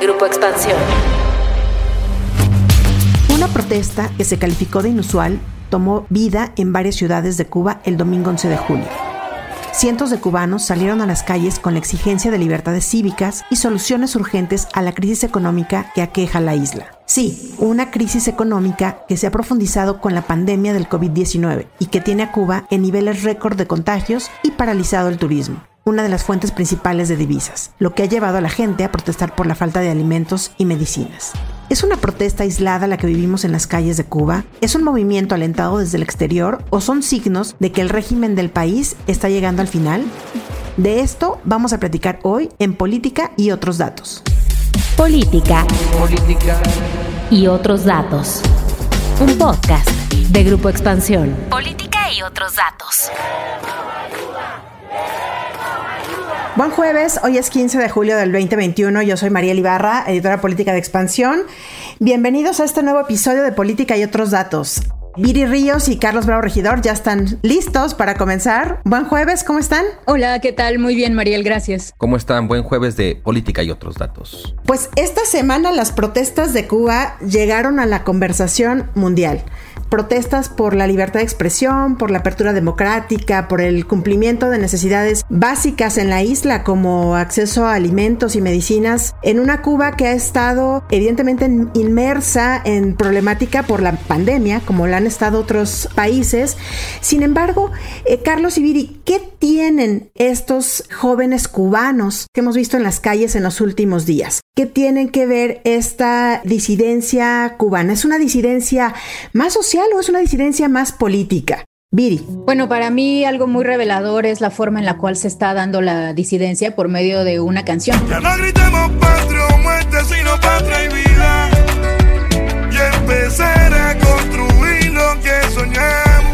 Grupo Expansión. Una protesta que se calificó de inusual tomó vida en varias ciudades de Cuba el domingo 11 de julio. Cientos de cubanos salieron a las calles con la exigencia de libertades cívicas y soluciones urgentes a la crisis económica que aqueja la isla. Sí, una crisis económica que se ha profundizado con la pandemia del COVID-19 y que tiene a Cuba en niveles récord de contagios y paralizado el turismo una de las fuentes principales de divisas, lo que ha llevado a la gente a protestar por la falta de alimentos y medicinas. ¿Es una protesta aislada la que vivimos en las calles de Cuba? ¿Es un movimiento alentado desde el exterior o son signos de que el régimen del país está llegando al final? De esto vamos a platicar hoy en Política y otros datos. Política. Política. Y otros datos. Un podcast de Grupo Expansión. Política y otros datos. Buen jueves, hoy es 15 de julio del 2021. Yo soy María Ibarra, editora política de Expansión. Bienvenidos a este nuevo episodio de Política y otros datos. Viri Ríos y Carlos Bravo Regidor ya están listos para comenzar. Buen jueves, ¿cómo están? Hola, ¿qué tal? Muy bien, Mariel, gracias. ¿Cómo están? Buen jueves de política y otros datos. Pues esta semana las protestas de Cuba llegaron a la conversación mundial protestas por la libertad de expresión, por la apertura democrática, por el cumplimiento de necesidades básicas en la isla como acceso a alimentos y medicinas, en una Cuba que ha estado evidentemente inmersa en problemática por la pandemia, como la han estado otros países. Sin embargo, eh, Carlos Ibiri, ¿qué tienen estos jóvenes cubanos que hemos visto en las calles en los últimos días? ¿Qué tienen que ver esta disidencia cubana? ¿Es una disidencia más social? o es una disidencia más política? Viri. Bueno, para mí algo muy revelador es la forma en la cual se está dando la disidencia por medio de una canción. Ya no gritemos patria o muerte, sino patria y vida. Y empezar a construir lo que soñamos,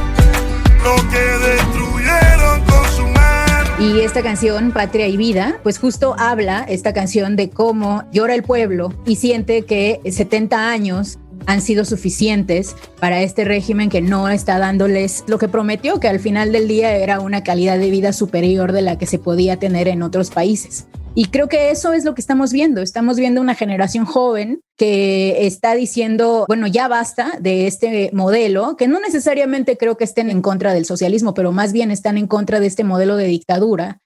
lo que Y esta canción, Patria y Vida, pues justo habla esta canción de cómo llora el pueblo y siente que 70 años han sido suficientes para este régimen que no está dándoles lo que prometió, que al final del día era una calidad de vida superior de la que se podía tener en otros países. Y creo que eso es lo que estamos viendo. Estamos viendo una generación joven que está diciendo, bueno, ya basta de este modelo, que no necesariamente creo que estén en contra del socialismo, pero más bien están en contra de este modelo de dictadura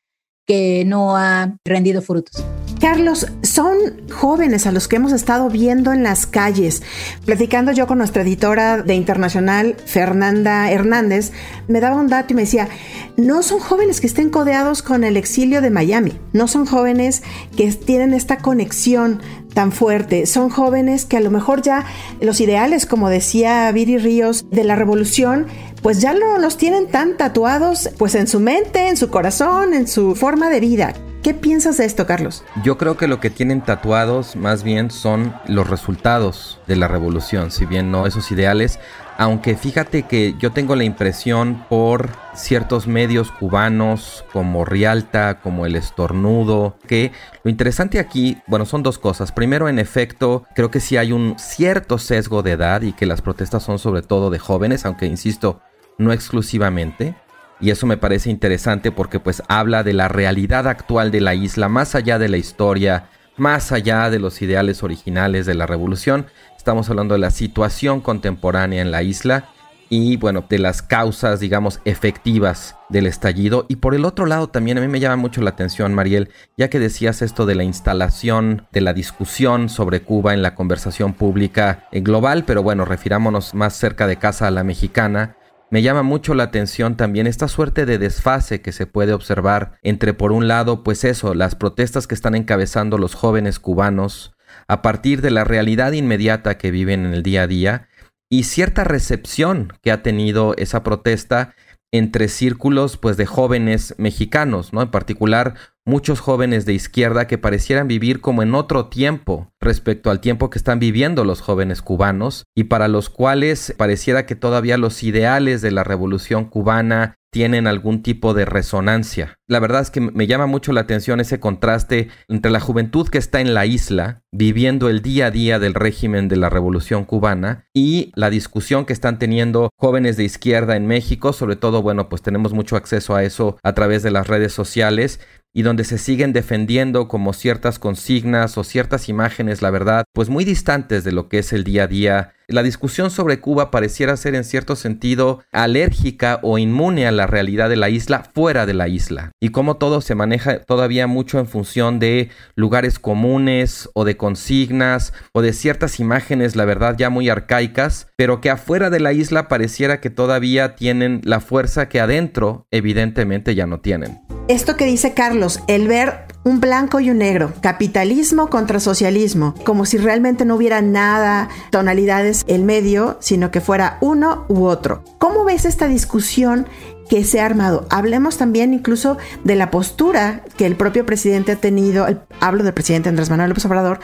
que no ha rendido frutos. Carlos, son jóvenes a los que hemos estado viendo en las calles. Platicando yo con nuestra editora de internacional, Fernanda Hernández, me daba un dato y me decía, no son jóvenes que estén codeados con el exilio de Miami, no son jóvenes que tienen esta conexión tan fuerte. Son jóvenes que a lo mejor ya los ideales, como decía Viri Ríos, de la revolución, pues ya no los tienen tan tatuados pues en su mente, en su corazón, en su forma de vida. ¿Qué piensas de esto, Carlos? Yo creo que lo que tienen tatuados más bien son los resultados de la revolución, si bien no esos ideales, aunque fíjate que yo tengo la impresión por ciertos medios cubanos como Rialta, como El Estornudo, que lo interesante aquí, bueno, son dos cosas. Primero, en efecto, creo que sí hay un cierto sesgo de edad y que las protestas son sobre todo de jóvenes, aunque insisto, no exclusivamente. Y eso me parece interesante porque pues habla de la realidad actual de la isla, más allá de la historia, más allá de los ideales originales de la revolución. Estamos hablando de la situación contemporánea en la isla y bueno, de las causas, digamos, efectivas del estallido. Y por el otro lado también a mí me llama mucho la atención, Mariel, ya que decías esto de la instalación, de la discusión sobre Cuba en la conversación pública global, pero bueno, refirámonos más cerca de casa a la mexicana. Me llama mucho la atención también esta suerte de desfase que se puede observar entre, por un lado, pues eso, las protestas que están encabezando los jóvenes cubanos a partir de la realidad inmediata que viven en el día a día y cierta recepción que ha tenido esa protesta entre círculos pues de jóvenes mexicanos, ¿no? En particular muchos jóvenes de izquierda que parecieran vivir como en otro tiempo respecto al tiempo que están viviendo los jóvenes cubanos y para los cuales pareciera que todavía los ideales de la revolución cubana tienen algún tipo de resonancia. La verdad es que me llama mucho la atención ese contraste entre la juventud que está en la isla, viviendo el día a día del régimen de la Revolución cubana, y la discusión que están teniendo jóvenes de izquierda en México, sobre todo, bueno, pues tenemos mucho acceso a eso a través de las redes sociales, y donde se siguen defendiendo como ciertas consignas o ciertas imágenes, la verdad, pues muy distantes de lo que es el día a día. La discusión sobre Cuba pareciera ser en cierto sentido alérgica o inmune a la realidad de la isla fuera de la isla y cómo todo se maneja todavía mucho en función de lugares comunes o de consignas o de ciertas imágenes, la verdad, ya muy arcaicas, pero que afuera de la isla pareciera que todavía tienen la fuerza que adentro evidentemente ya no tienen. Esto que dice Carlos, el ver un blanco y un negro, capitalismo contra socialismo, como si realmente no hubiera nada, tonalidades el medio, sino que fuera uno u otro. ¿Cómo ves esta discusión que se ha armado. Hablemos también incluso de la postura que el propio presidente ha tenido, hablo del presidente Andrés Manuel López Obrador,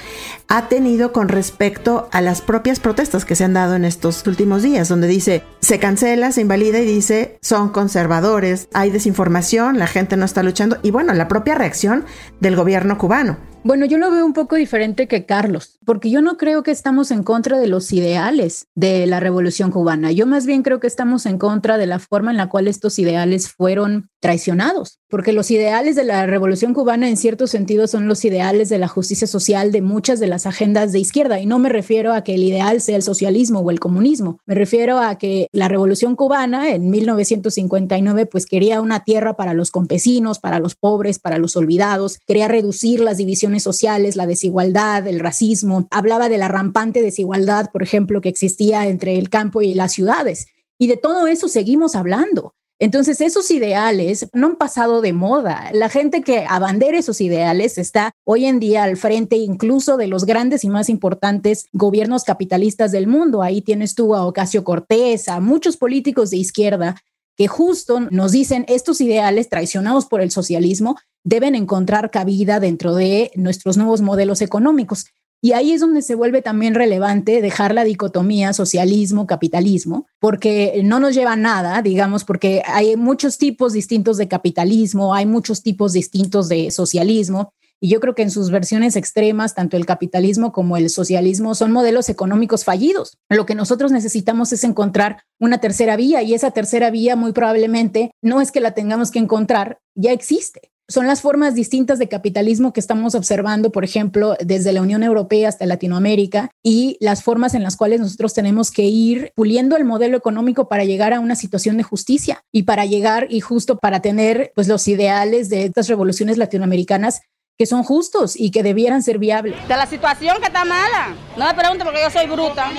ha tenido con respecto a las propias protestas que se han dado en estos últimos días, donde dice, se cancela, se invalida y dice, son conservadores, hay desinformación, la gente no está luchando, y bueno, la propia reacción del gobierno cubano. Bueno, yo lo veo un poco diferente que Carlos, porque yo no creo que estamos en contra de los ideales de la revolución cubana. Yo más bien creo que estamos en contra de la forma en la cual estos ideales fueron traicionados, porque los ideales de la revolución cubana en cierto sentido son los ideales de la justicia social de muchas de las agendas de izquierda. Y no me refiero a que el ideal sea el socialismo o el comunismo, me refiero a que la revolución cubana en 1959 pues quería una tierra para los campesinos, para los pobres, para los olvidados, quería reducir las divisiones sociales, la desigualdad, el racismo. Hablaba de la rampante desigualdad, por ejemplo, que existía entre el campo y las ciudades. Y de todo eso seguimos hablando. Entonces, esos ideales no han pasado de moda. La gente que abandera esos ideales está hoy en día al frente incluso de los grandes y más importantes gobiernos capitalistas del mundo. Ahí tienes tú a Ocasio Cortés, a muchos políticos de izquierda que justo nos dicen estos ideales traicionados por el socialismo deben encontrar cabida dentro de nuestros nuevos modelos económicos. Y ahí es donde se vuelve también relevante dejar la dicotomía socialismo-capitalismo, porque no nos lleva a nada, digamos, porque hay muchos tipos distintos de capitalismo, hay muchos tipos distintos de socialismo, y yo creo que en sus versiones extremas, tanto el capitalismo como el socialismo son modelos económicos fallidos. Lo que nosotros necesitamos es encontrar una tercera vía y esa tercera vía muy probablemente no es que la tengamos que encontrar, ya existe son las formas distintas de capitalismo que estamos observando, por ejemplo, desde la Unión Europea hasta Latinoamérica y las formas en las cuales nosotros tenemos que ir puliendo el modelo económico para llegar a una situación de justicia y para llegar y justo para tener pues los ideales de estas revoluciones latinoamericanas que son justos y que debieran ser viables. De la situación que está mala. No me pregunte porque yo soy bruta.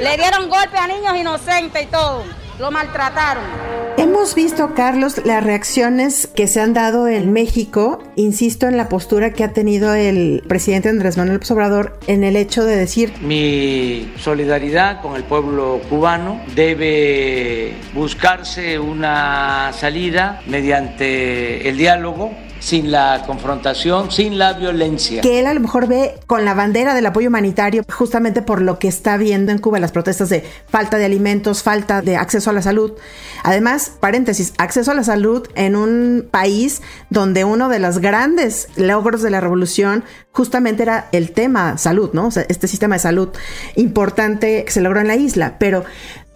Le dieron golpe a niños inocentes y todo. Lo maltrataron. Hemos visto, Carlos, las reacciones que se han dado en México, insisto en la postura que ha tenido el presidente Andrés Manuel López Obrador en el hecho de decir... Mi solidaridad con el pueblo cubano debe buscarse una salida mediante el diálogo sin la confrontación, sin la violencia. Que él a lo mejor ve con la bandera del apoyo humanitario justamente por lo que está viendo en Cuba, las protestas de falta de alimentos, falta de acceso a la salud. Además, paréntesis, acceso a la salud en un país donde uno de los grandes logros de la revolución justamente era el tema salud, ¿no? O sea, este sistema de salud importante que se logró en la isla, pero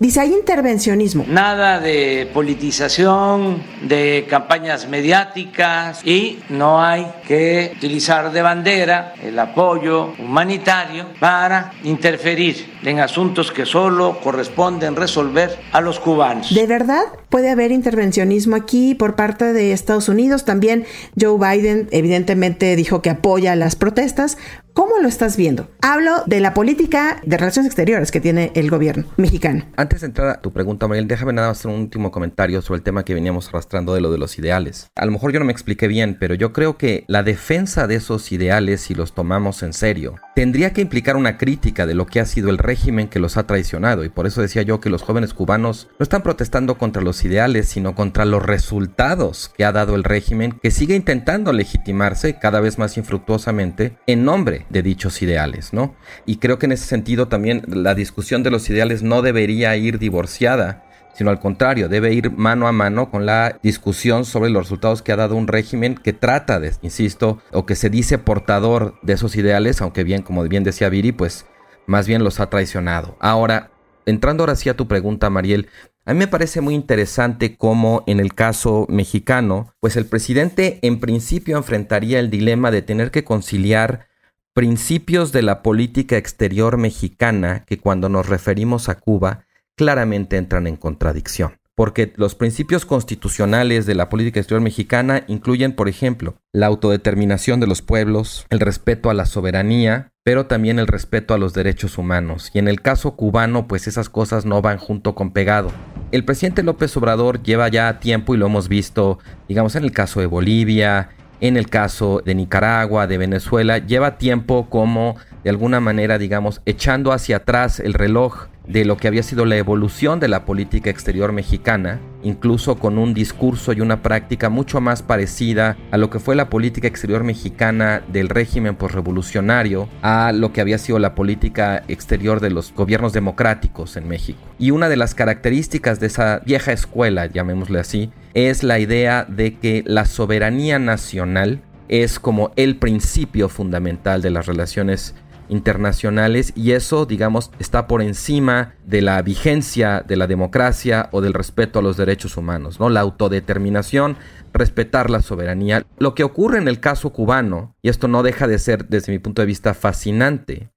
Dice, hay intervencionismo. Nada de politización, de campañas mediáticas y no hay que utilizar de bandera el apoyo humanitario para interferir en asuntos que solo corresponden resolver a los cubanos. ¿De verdad puede haber intervencionismo aquí por parte de Estados Unidos? También Joe Biden evidentemente dijo que apoya las protestas. ¿Cómo lo estás viendo? Hablo de la política de relaciones exteriores que tiene el gobierno mexicano. Antes de entrar a tu pregunta, Mariel, déjame nada hacer un último comentario sobre el tema que veníamos arrastrando de lo de los ideales. A lo mejor yo no me expliqué bien, pero yo creo que la defensa de esos ideales, si los tomamos en serio, tendría que implicar una crítica de lo que ha sido el régimen que los ha traicionado. Y por eso decía yo que los jóvenes cubanos no están protestando contra los ideales, sino contra los resultados que ha dado el régimen que sigue intentando legitimarse cada vez más infructuosamente en nombre de dichos ideales, ¿no? Y creo que en ese sentido también la discusión de los ideales no debería ir divorciada sino al contrario, debe ir mano a mano con la discusión sobre los resultados que ha dado un régimen que trata de, insisto, o que se dice portador de esos ideales, aunque bien, como bien decía Viri, pues más bien los ha traicionado. Ahora, entrando ahora sí a tu pregunta, Mariel, A mí me parece muy interesante cómo en el caso mexicano, pues el presidente en principio enfrentaría el dilema de tener que conciliar principios de la política exterior mexicana que cuando nos referimos a Cuba claramente entran en contradicción. Porque los principios constitucionales de la política exterior mexicana incluyen, por ejemplo, la autodeterminación de los pueblos, el respeto a la soberanía, pero también el respeto a los derechos humanos. Y en el caso cubano, pues esas cosas no van junto con pegado. El presidente López Obrador lleva ya tiempo y lo hemos visto, digamos, en el caso de Bolivia, en el caso de Nicaragua, de Venezuela, lleva tiempo como de alguna manera, digamos, echando hacia atrás el reloj de lo que había sido la evolución de la política exterior mexicana, incluso con un discurso y una práctica mucho más parecida a lo que fue la política exterior mexicana del régimen postrevolucionario, a lo que había sido la política exterior de los gobiernos democráticos en México. Y una de las características de esa vieja escuela, llamémosle así, es la idea de que la soberanía nacional es como el principio fundamental de las relaciones internacionales y eso, digamos, está por encima de la vigencia de la democracia o del respeto a los derechos humanos, ¿no? La autodeterminación, respetar la soberanía. Lo que ocurre en el caso cubano, y esto no deja de ser desde mi punto de vista fascinante,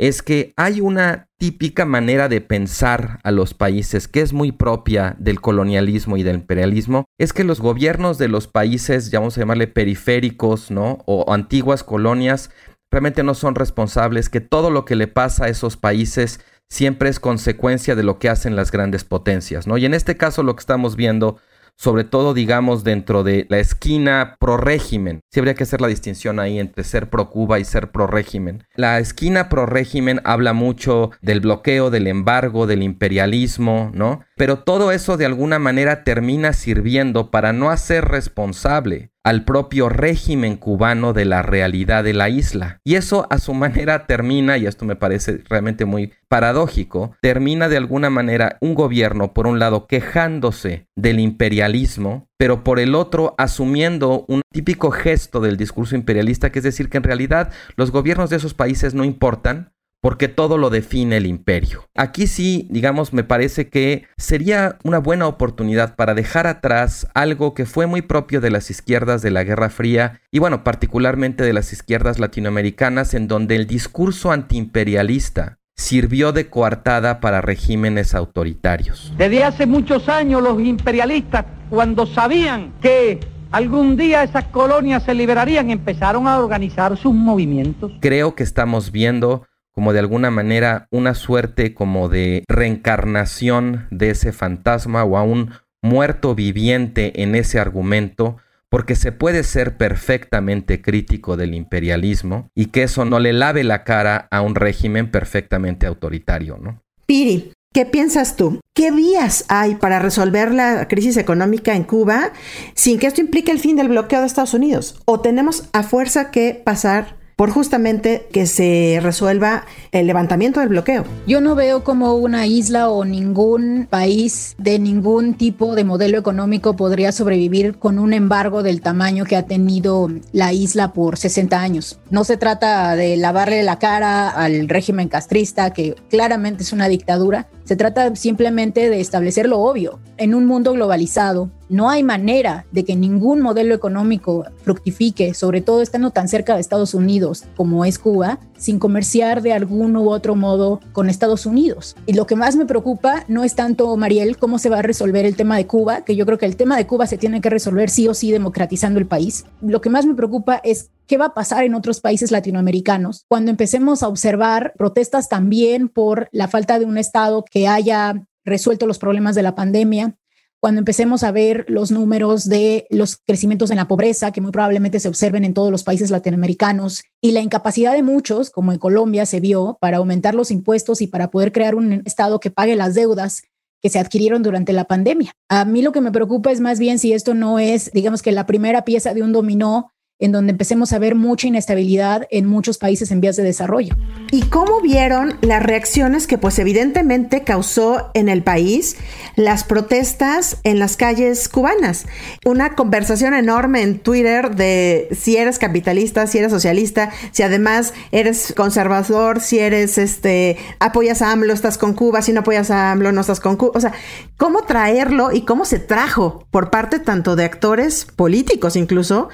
es que hay una típica manera de pensar a los países que es muy propia del colonialismo y del imperialismo, es que los gobiernos de los países, vamos a llamarle periféricos, ¿no? O, antiguas colonias, realmente no son responsables, que todo lo que le pasa a esos países siempre es consecuencia de lo que hacen las grandes potencias, ¿no? Y en este caso lo que estamos viendo sobre todo digamos dentro de la esquina pro régimen. Sí habría que hacer la distinción ahí entre ser pro Cuba y ser pro régimen. La esquina pro régimen habla mucho del bloqueo, del embargo, del imperialismo, ¿no? Pero todo eso de alguna manera termina sirviendo para no hacer responsable al propio régimen cubano de la realidad de la isla. Y eso a su manera termina, y esto me parece realmente muy paradójico, termina de alguna manera un gobierno, por un lado, quejándose del imperialismo, pero por el otro asumiendo un típico gesto del discurso imperialista, que es decir, que en realidad los gobiernos de esos países no importan, porque todo lo define el imperio. Aquí sí, digamos, me parece que sería una buena oportunidad para dejar atrás algo que fue muy propio de las izquierdas de la Guerra Fría y bueno, particularmente de las izquierdas latinoamericanas en donde el discurso antiimperialista sirvió de coartada para regímenes autoritarios. Desde hace muchos años los imperialistas, cuando sabían que algún día esas colonias se liberarían, empezaron a organizar sus movimientos. Creo que estamos viendo como de alguna manera una suerte como de reencarnación de ese fantasma o a un muerto viviente en ese argumento, porque se puede ser perfectamente crítico del imperialismo y que eso no le lave la cara a un régimen perfectamente autoritario, ¿no? Piri, ¿Qué piensas tú? ¿Qué vías hay para resolver la crisis económica en Cuba sin que esto implique el fin del bloqueo de Estados Unidos? ¿O tenemos a fuerza que pasar por justamente que se resuelva el levantamiento del bloqueo. Yo no veo como una isla o ningún país de ningún tipo de modelo económico podría sobrevivir con un embargo del tamaño que ha tenido la isla por 60 años. No se trata de lavarle la cara al régimen castrista, que claramente es una dictadura, se trata simplemente de establecer lo obvio. En un mundo globalizado, no hay manera de que ningún modelo económico fructifique, sobre todo estando tan cerca de Estados Unidos como es Cuba, sin comerciar de algún u otro modo con Estados Unidos. Y lo que más me preocupa no es tanto, Mariel, cómo se va a resolver el tema de Cuba, que yo creo que el tema de Cuba se tiene que resolver sí o sí democratizando el país. Lo que más me preocupa es qué va a pasar en otros países latinoamericanos cuando empecemos a observar protestas también por la falta de un Estado que haya resuelto los problemas de la pandemia, cuando empecemos a ver los números de los crecimientos en la pobreza, que muy probablemente se observen en todos los países latinoamericanos, y la incapacidad de muchos, como en Colombia se vio, para aumentar los impuestos y para poder crear un Estado que pague las deudas que se adquirieron durante la pandemia. A mí lo que me preocupa es más bien si esto no es, digamos que la primera pieza de un dominó en donde empecemos a ver mucha inestabilidad en muchos países en vías de desarrollo. ¿Y cómo vieron las reacciones que pues evidentemente causó en el país las protestas en las calles cubanas? Una conversación enorme en Twitter de si eres capitalista, si eres socialista, si además eres conservador, si eres este apoyas a AMLO, estás con Cuba, si no apoyas a AMLO, no estás con Cuba. O sea, cómo traerlo y cómo se trajo por parte tanto de actores políticos incluso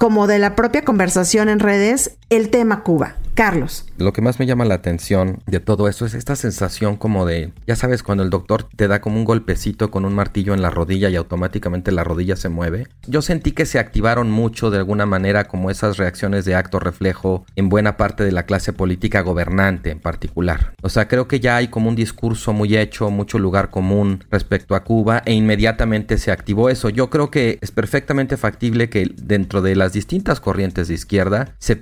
como de la propia conversación en redes el tema Cuba. Carlos. Lo que más me llama la atención de todo esto es esta sensación como de, ya sabes, cuando el doctor te da como un golpecito con un martillo en la rodilla y automáticamente la rodilla se mueve. Yo sentí que se activaron mucho de alguna manera como esas reacciones de acto reflejo en buena parte de la clase política gobernante en particular. O sea, creo que ya hay como un discurso muy hecho, mucho lugar común respecto a Cuba e inmediatamente se activó eso. Yo creo que es perfectamente factible que dentro de las distintas corrientes de izquierda se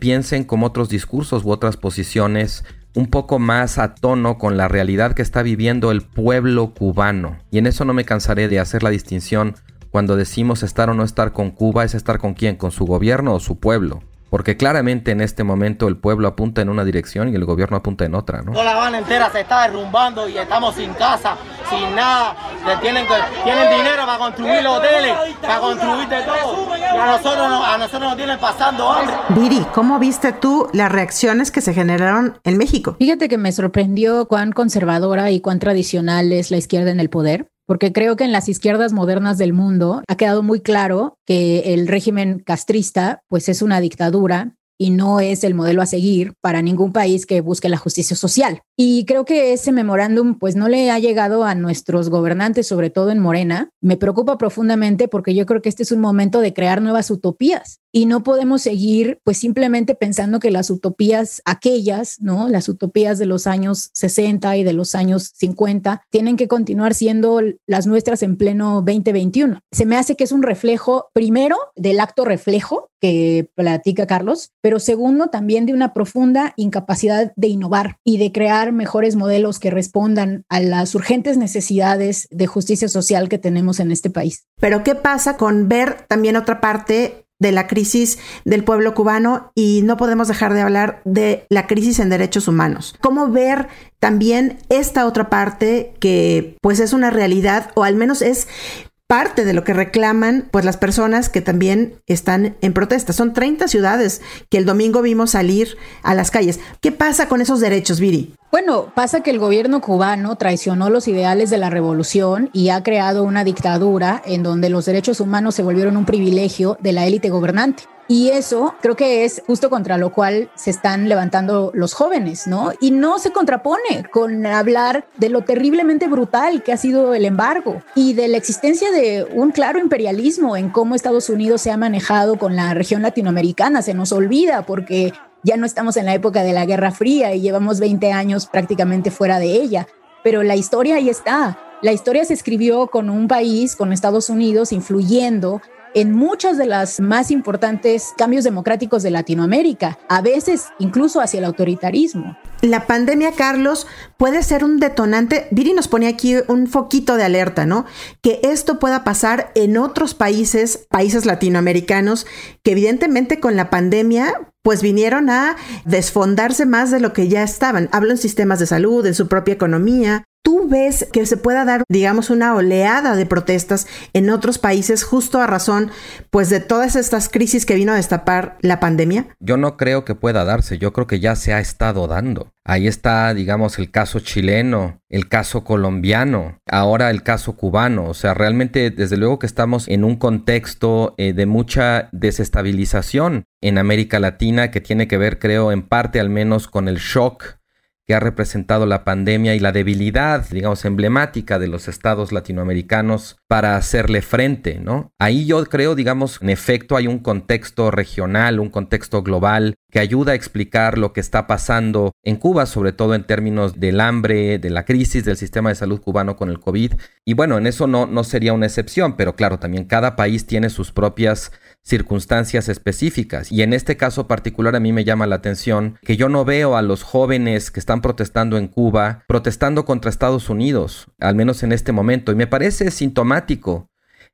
como otros discursos u otras posiciones un poco más a tono con la realidad que está viviendo el pueblo cubano. Y en eso no me cansaré de hacer la distinción cuando decimos estar o no estar con Cuba, es estar con quién, con su gobierno o su pueblo. Porque claramente en este momento el pueblo apunta en una dirección y el gobierno apunta en otra, ¿no? Toda la Habana entera se está derrumbando y estamos sin casa, sin nada. Tienen, tienen dinero para construir hoteles, para construir de todo. Y a nosotros, a nosotros nos tienen pasando hambre. Viri, ¿cómo viste tú las reacciones que se generaron en México? Fíjate que me sorprendió cuán conservadora y cuán tradicional es la izquierda en el poder porque creo que en las izquierdas modernas del mundo ha quedado muy claro que el régimen castrista pues es una dictadura y no es el modelo a seguir para ningún país que busque la justicia social. Y creo que ese memorándum pues no le ha llegado a nuestros gobernantes, sobre todo en Morena. Me preocupa profundamente porque yo creo que este es un momento de crear nuevas utopías y no podemos seguir pues simplemente pensando que las utopías aquellas, ¿no? Las utopías de los años 60 y de los años 50 tienen que continuar siendo las nuestras en pleno 2021. Se me hace que es un reflejo primero del acto reflejo que platica Carlos, pero segundo también de una profunda incapacidad de innovar y de crear mejores modelos que respondan a las urgentes necesidades de justicia social que tenemos en este país. Pero ¿qué pasa con ver también otra parte de la crisis del pueblo cubano y no podemos dejar de hablar de la crisis en derechos humanos. ¿Cómo ver también esta otra parte que pues es una realidad o al menos es parte de lo que reclaman pues las personas que también están en protesta. Son 30 ciudades que el domingo vimos salir a las calles. ¿Qué pasa con esos derechos, Viri? Bueno, pasa que el gobierno cubano traicionó los ideales de la revolución y ha creado una dictadura en donde los derechos humanos se volvieron un privilegio de la élite gobernante. Y eso creo que es justo contra lo cual se están levantando los jóvenes, ¿no? Y no se contrapone con hablar de lo terriblemente brutal que ha sido el embargo y de la existencia de un claro imperialismo en cómo Estados Unidos se ha manejado con la región latinoamericana. Se nos olvida porque ya no estamos en la época de la Guerra Fría y llevamos 20 años prácticamente fuera de ella. Pero la historia ahí está. La historia se escribió con un país, con Estados Unidos, influyendo en muchos de los más importantes cambios democráticos de Latinoamérica, a veces incluso hacia el autoritarismo. La pandemia, Carlos, puede ser un detonante. Viri nos pone aquí un foquito de alerta, ¿no? Que esto pueda pasar en otros países, países latinoamericanos, que evidentemente con la pandemia pues vinieron a desfondarse más de lo que ya estaban. Hablo en sistemas de salud, en su propia economía, ¿Tú ves que se pueda dar, digamos, una oleada de protestas en otros países justo a razón, pues, de todas estas crisis que vino a destapar la pandemia? Yo no creo que pueda darse, yo creo que ya se ha estado dando. Ahí está, digamos, el caso chileno, el caso colombiano, ahora el caso cubano. O sea, realmente, desde luego que estamos en un contexto eh, de mucha desestabilización en América Latina que tiene que ver, creo, en parte al menos con el shock que ha representado la pandemia y la debilidad, digamos, emblemática de los estados latinoamericanos para hacerle frente, ¿no? Ahí yo creo, digamos, en efecto hay un contexto regional, un contexto global que ayuda a explicar lo que está pasando en Cuba, sobre todo en términos del hambre, de la crisis del sistema de salud cubano con el COVID. Y bueno, en eso no, no sería una excepción, pero claro, también cada país tiene sus propias circunstancias específicas. Y en este caso particular a mí me llama la atención que yo no veo a los jóvenes que están protestando en Cuba protestando contra Estados Unidos, al menos en este momento. Y me parece sintomático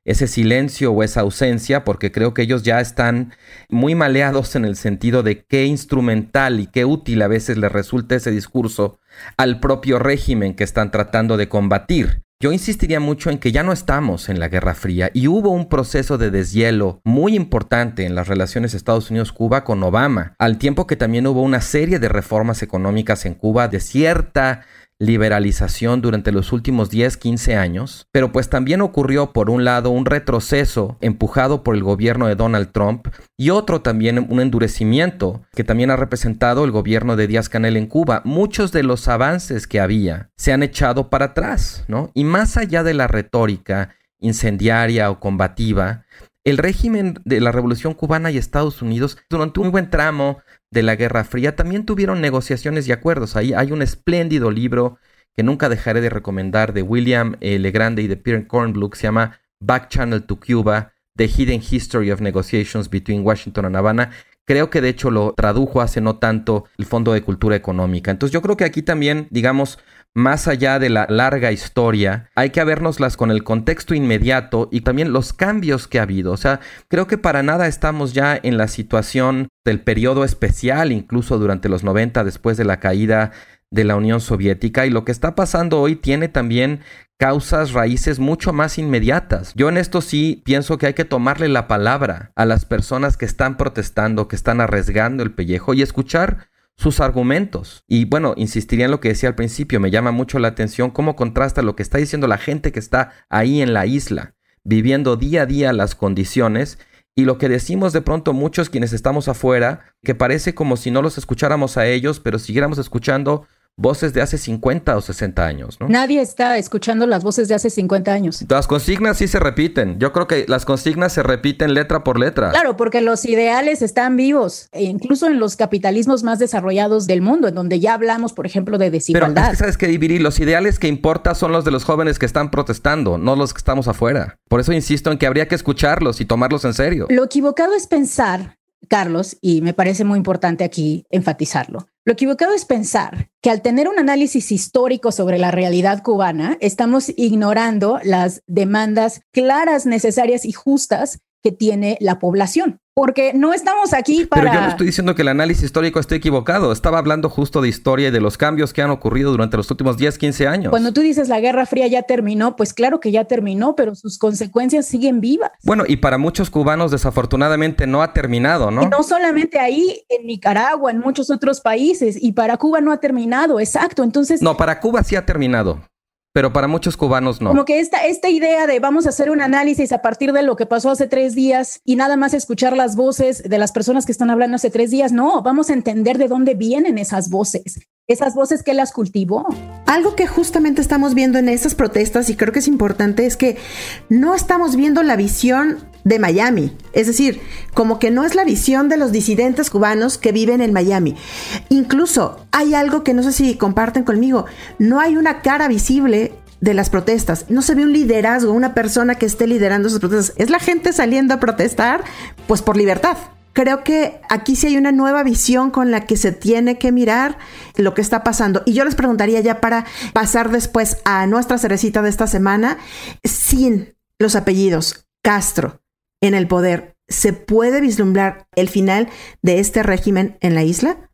ese silencio o esa ausencia, porque creo que ellos ya están muy maleados en el sentido de qué instrumental y qué útil a veces les resulta ese discurso al propio régimen que están tratando de combatir. Yo insistiría mucho en que ya no estamos en la Guerra Fría y hubo un proceso de deshielo muy importante en las relaciones Estados Unidos-Cuba con Obama, al tiempo que también hubo una serie de reformas económicas en Cuba de cierta liberalización durante los últimos 10, 15 años, pero pues también ocurrió por un lado un retroceso empujado por el gobierno de Donald Trump y otro también un endurecimiento que también ha representado el gobierno de Díaz Canel en Cuba. Muchos de los avances que había se han echado para atrás, ¿no? Y más allá de la retórica incendiaria o combativa, el régimen de la Revolución Cubana y Estados Unidos durante un buen tramo de la Guerra Fría, también tuvieron negociaciones y acuerdos. Ahí hay un espléndido libro que nunca dejaré de recomendar de William eh, Legrande y de Pierre Kornblum, se llama Back Channel to Cuba, The Hidden History of Negotiations Between Washington and Havana. Creo que de hecho lo tradujo hace no tanto el Fondo de Cultura Económica. Entonces yo creo que aquí también, digamos, más allá de la larga historia, hay que vernoslas con el contexto inmediato y también los cambios que ha habido. O sea, creo que para nada estamos ya en la situación del periodo especial, incluso durante los 90, después de la caída de la Unión Soviética, y lo que está pasando hoy tiene también causas, raíces mucho más inmediatas. Yo en esto sí pienso que hay que tomarle la palabra a las personas que están protestando, que están arriesgando el pellejo y escuchar sus argumentos. Y bueno, insistiría en lo que decía al principio, me llama mucho la atención cómo contrasta lo que está diciendo la gente que está ahí en la isla, viviendo día a día las condiciones, y lo que decimos de pronto muchos quienes estamos afuera, que parece como si no los escucháramos a ellos, pero siguiéramos escuchando voces de hace 50 o 60 años, ¿no? Nadie está escuchando las voces de hace 50 años. Las consignas sí se repiten. Yo creo que las consignas se repiten letra por letra. Claro, porque los ideales están vivos, e incluso en los capitalismos más desarrollados del mundo, en donde ya hablamos, por ejemplo, de desigualdad. Pero es que sabes que dividir los ideales que importa son los de los jóvenes que están protestando, no los que estamos afuera. Por eso insisto en que habría que escucharlos y tomarlos en serio. Lo equivocado es pensar Carlos, y me parece muy importante aquí enfatizarlo. Lo equivocado es pensar que al tener un análisis histórico sobre la realidad cubana, estamos ignorando las demandas claras, necesarias y justas que tiene la población porque no estamos aquí para... Pero yo no estoy diciendo que el análisis histórico esté equivocado, estaba hablando justo de historia y de los cambios que han ocurrido durante los últimos 10, 15 años. Cuando tú dices la Guerra Fría ya terminó, pues claro que ya terminó, pero sus consecuencias siguen vivas. Bueno, y para muchos cubanos desafortunadamente no ha terminado, ¿no? Y no solamente ahí, en Nicaragua, en muchos otros países, y para Cuba no ha terminado, exacto, entonces... No, para Cuba sí ha terminado pero para muchos cubanos no. Como que esta, esta idea de vamos a hacer un análisis a partir de lo que pasó hace tres días y nada más escuchar las voces de las personas que están hablando hace tres días, no, vamos a entender de dónde vienen esas voces, esas voces que las cultivó. Algo que justamente estamos viendo en esas protestas y creo que es importante es que no estamos viendo la visión de Miami. Es decir, como que no es la visión de los disidentes cubanos que viven en Miami. Incluso hay algo que no sé si comparten conmigo. No hay una cara visible de las protestas. No se ve un liderazgo, una persona que esté liderando esas protestas. Es la gente saliendo a protestar, pues por libertad. Creo que aquí sí hay una nueva visión con la que se tiene que mirar lo que está pasando. Y yo les preguntaría ya para pasar después a nuestra cerecita de esta semana, sin los apellidos Castro, en el poder, ¿se puede vislumbrar el final de este régimen en la isla?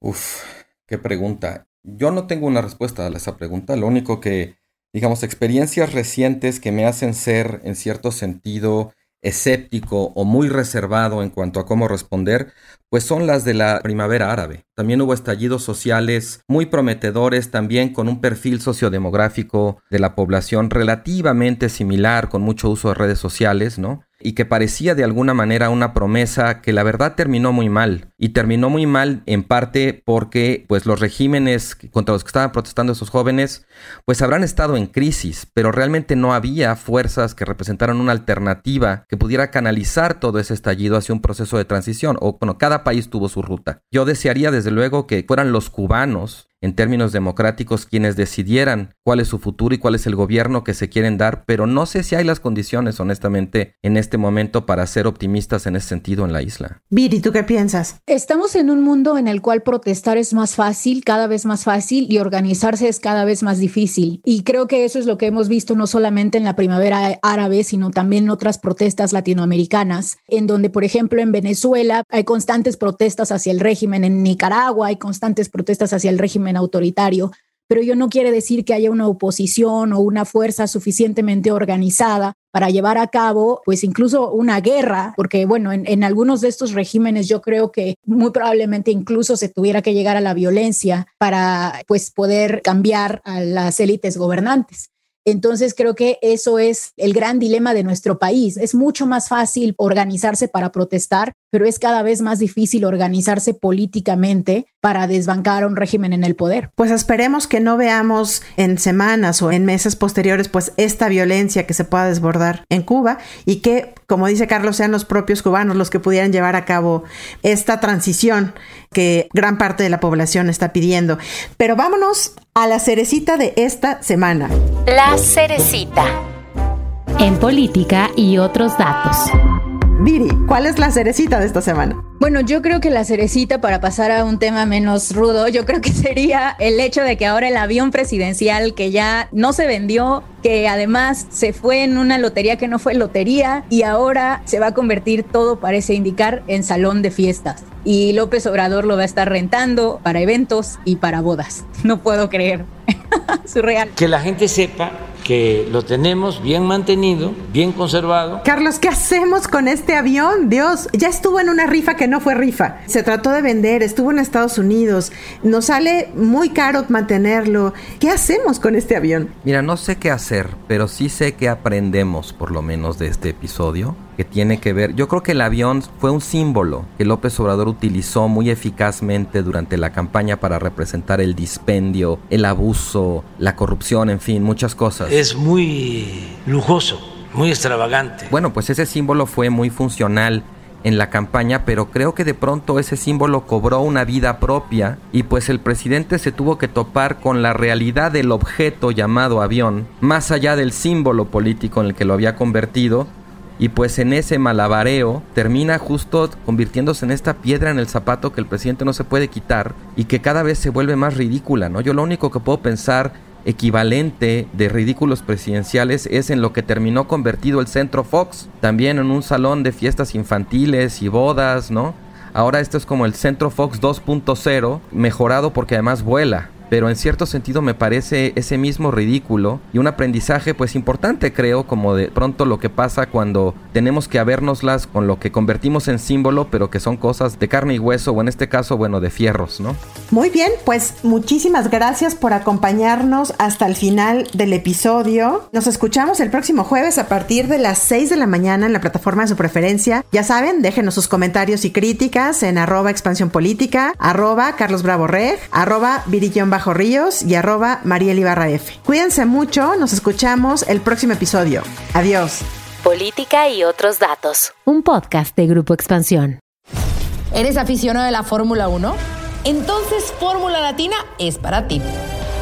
Uf, qué pregunta. Yo no tengo una respuesta a esa pregunta. Lo único que, digamos, experiencias recientes que me hacen ser, en cierto sentido, escéptico o muy reservado en cuanto a cómo responder, pues son las de la primavera árabe. También hubo estallidos sociales muy prometedores, también con un perfil sociodemográfico de la población relativamente similar, con mucho uso de redes sociales, ¿no? Y que parecía de alguna manera una promesa que la verdad terminó muy mal. Y terminó muy mal en parte porque pues los regímenes contra los que estaban protestando esos jóvenes pues habrán estado en crisis, pero realmente no había fuerzas que representaran una alternativa que pudiera canalizar todo ese estallido hacia un proceso de transición. O bueno, cada país tuvo su ruta. Yo desearía desde luego que fueran los cubanos en términos democráticos quienes decidieran cuál es su futuro y cuál es el gobierno que se quieren dar, pero no sé si hay las condiciones, honestamente, en este momento para ser optimistas en ese sentido en la isla. Viri, ¿tú qué piensas? Estamos en un mundo en el cual protestar es más fácil, cada vez más fácil, y organizarse es cada vez más difícil. Y creo que eso es lo que hemos visto no solamente en la primavera árabe, sino también en otras protestas latinoamericanas, en donde, por ejemplo, en Venezuela hay constantes protestas hacia el régimen, en Nicaragua hay constantes protestas hacia el régimen autoritario, pero ello no quiere decir que haya una oposición o una fuerza suficientemente organizada para llevar a cabo, pues incluso una guerra, porque bueno, en, en, algunos de estos regímenes yo creo que muy probablemente incluso se tuviera que llegar a la violencia para pues poder cambiar a las élites gobernantes. Entonces creo que eso es el gran dilema de nuestro país. Es mucho más fácil organizarse para protestar, pero es cada vez más difícil organizarse políticamente para desbancar a un régimen en el poder. Pues esperemos que no veamos en semanas o en meses posteriores pues esta violencia que se pueda desbordar en Cuba y que, como dice Carlos, sean los propios cubanos los que pudieran llevar a cabo esta transición que gran parte de la población está pidiendo. Pero vámonos a la cerecita de esta semana. La cerecita. En política y otros datos. Viri, ¿cuál es la cerecita de esta semana? Bueno, yo creo que la cerecita para pasar a un tema menos rudo, yo creo que sería el hecho de que ahora el avión presidencial que ya no se vendió, que además se fue en una lotería que no fue lotería y ahora se va a convertir todo parece indicar en salón de fiestas. Y López Obrador lo va a estar rentando para eventos y para bodas. No puedo creer. Surreal. Que la gente sepa que lo tenemos bien mantenido, bien conservado. Carlos, ¿qué hacemos con este avión? Dios, ya estuvo en una rifa que no fue rifa. Se trató de vender, estuvo en Estados Unidos. Nos sale muy caro mantenerlo. ¿Qué hacemos con este avión? Mira, no sé qué hacer, pero sí sé que aprendemos por lo menos de este episodio que tiene que ver, yo creo que el avión fue un símbolo que López Obrador utilizó muy eficazmente durante la campaña para representar el dispendio, el abuso, la corrupción, en fin, muchas cosas. Es muy lujoso, muy extravagante. Bueno, pues ese símbolo fue muy funcional en la campaña, pero creo que de pronto ese símbolo cobró una vida propia y pues el presidente se tuvo que topar con la realidad del objeto llamado avión, más allá del símbolo político en el que lo había convertido, y pues en ese malabareo termina justo convirtiéndose en esta piedra en el zapato que el presidente no se puede quitar y que cada vez se vuelve más ridícula, ¿no? Yo lo único que puedo pensar equivalente de ridículos presidenciales es en lo que terminó convertido el Centro Fox, también en un salón de fiestas infantiles y bodas, ¿no? Ahora esto es como el Centro Fox 2.0, mejorado porque además vuela pero en cierto sentido me parece ese mismo ridículo y un aprendizaje pues importante creo como de pronto lo que pasa cuando tenemos que habernoslas con lo que convertimos en símbolo pero que son cosas de carne y hueso o en este caso bueno de fierros, ¿no? Muy bien, pues muchísimas gracias por acompañarnos hasta el final del episodio. Nos escuchamos el próximo jueves a partir de las 6 de la mañana en la plataforma de su preferencia. Ya saben, déjenos sus comentarios y críticas en arroba expansión política, arroba Carlos Bravo Reg, arroba Bajo Ríos y arroba Mariel Ibarra F. Cuídense mucho, nos escuchamos el próximo episodio. Adiós. Política y otros datos. Un podcast de Grupo Expansión. ¿Eres aficionado de la Fórmula 1? Entonces Fórmula Latina es para ti.